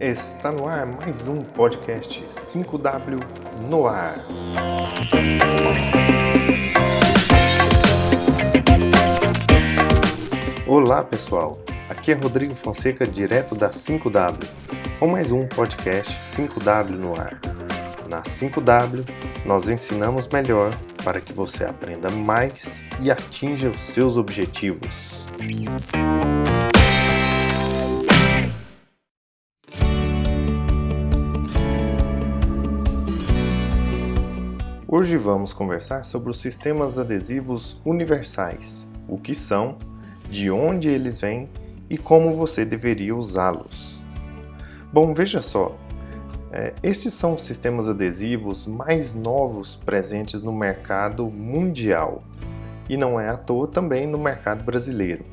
Está no ar mais um podcast 5W no ar. Olá pessoal, aqui é Rodrigo Fonseca, direto da 5W, com mais um podcast 5W no ar. Na 5W, nós ensinamos melhor para que você aprenda mais e atinja os seus objetivos. Hoje vamos conversar sobre os sistemas adesivos universais, o que são, de onde eles vêm e como você deveria usá-los. Bom, veja só, é, estes são os sistemas adesivos mais novos presentes no mercado mundial e não é à toa também no mercado brasileiro.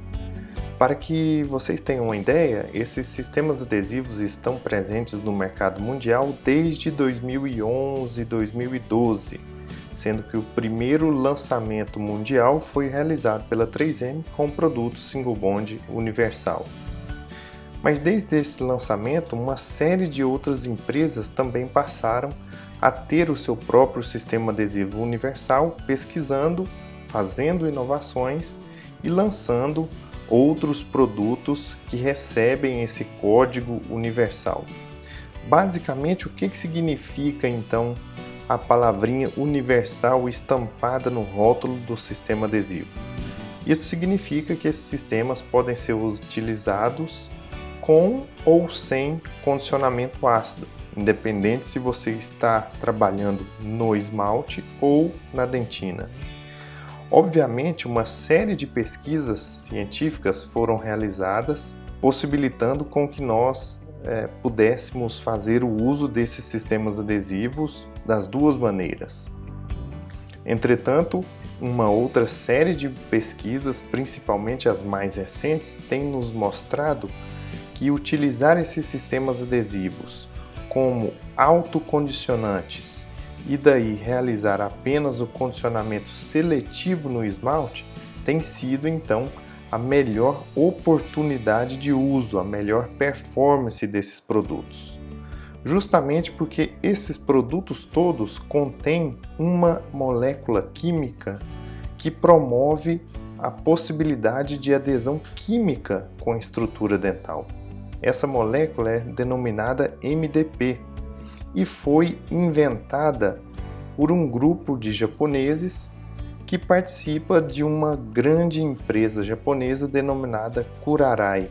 Para que vocês tenham uma ideia, esses sistemas adesivos estão presentes no mercado mundial desde 2011 2012, sendo que o primeiro lançamento mundial foi realizado pela 3M com o produto Single Bond Universal. Mas desde esse lançamento, uma série de outras empresas também passaram a ter o seu próprio sistema adesivo universal, pesquisando, fazendo inovações e lançando outros produtos que recebem esse código universal. Basicamente, o que, significa então a palavrinha universal estampada no rótulo do sistema adesivo? Isso significa que esses sistemas podem ser utilizados com ou sem condicionamento ácido, independente se você está trabalhando no esmalte ou na dentina. Obviamente, uma série de pesquisas científicas foram realizadas, possibilitando com que nós é, pudéssemos fazer o uso desses sistemas adesivos das duas maneiras. Entretanto, uma outra série de pesquisas, principalmente as mais recentes, tem nos mostrado que utilizar esses sistemas adesivos como autocondicionantes e daí realizar apenas o condicionamento seletivo no esmalte tem sido então a melhor oportunidade de uso, a melhor performance desses produtos. Justamente porque esses produtos todos contêm uma molécula química que promove a possibilidade de adesão química com a estrutura dental. Essa molécula é denominada MDP, e foi inventada por um grupo de japoneses que participa de uma grande empresa japonesa denominada Kurarai.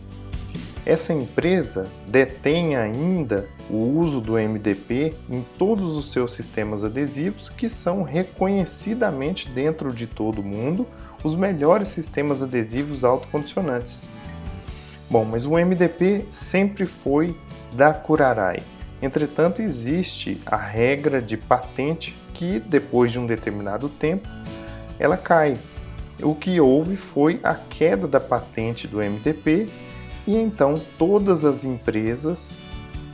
Essa empresa detém ainda o uso do MDP em todos os seus sistemas adesivos, que são reconhecidamente dentro de todo o mundo os melhores sistemas adesivos autocondicionantes. Bom, mas o MDP sempre foi da Kurarai. Entretanto, existe a regra de patente que, depois de um determinado tempo, ela cai. O que houve foi a queda da patente do MDP e então todas as empresas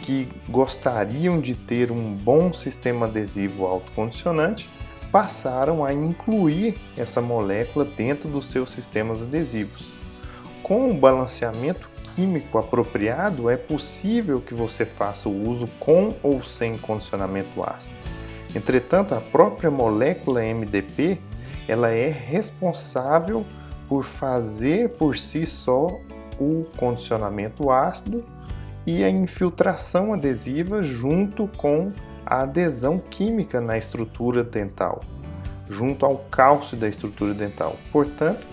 que gostariam de ter um bom sistema adesivo autocondicionante passaram a incluir essa molécula dentro dos seus sistemas adesivos. Com o balanceamento químico apropriado, é possível que você faça o uso com ou sem condicionamento ácido. Entretanto, a própria molécula MDP ela é responsável por fazer por si só o condicionamento ácido e a infiltração adesiva junto com a adesão química na estrutura dental, junto ao cálcio da estrutura dental. Portanto,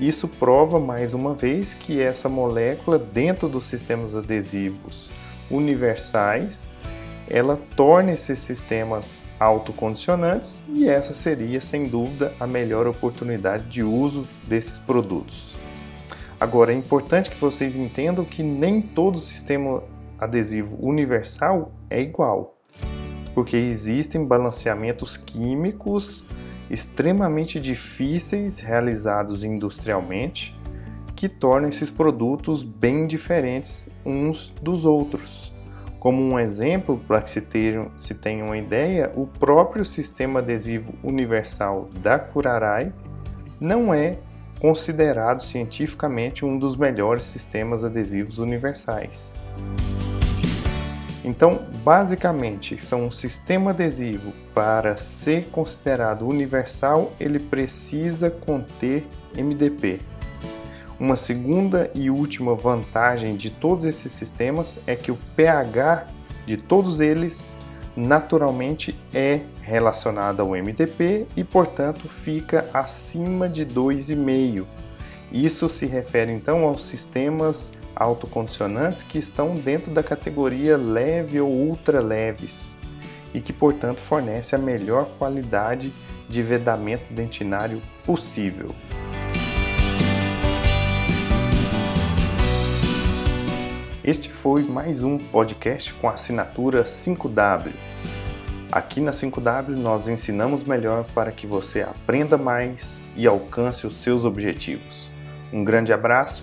isso prova mais uma vez que essa molécula, dentro dos sistemas adesivos universais, ela torna esses sistemas autocondicionantes e essa seria, sem dúvida, a melhor oportunidade de uso desses produtos. Agora, é importante que vocês entendam que nem todo sistema adesivo universal é igual, porque existem balanceamentos químicos extremamente difíceis realizados industrialmente que tornam esses produtos bem diferentes uns dos outros. Como um exemplo, para que se tenham, se tenham uma ideia, o próprio sistema adesivo universal da Curarai não é considerado cientificamente um dos melhores sistemas adesivos universais. Então, basicamente, são um sistema adesivo para ser considerado universal, ele precisa conter MDP. Uma segunda e última vantagem de todos esses sistemas é que o pH de todos eles naturalmente é relacionado ao MDP e, portanto, fica acima de 2,5. Isso se refere então aos sistemas autocondicionantes que estão dentro da categoria leve ou ultra leves e que, portanto, fornece a melhor qualidade de vedamento dentinário possível. Este foi mais um podcast com a assinatura 5W. Aqui na 5W nós ensinamos melhor para que você aprenda mais e alcance os seus objetivos. Um grande abraço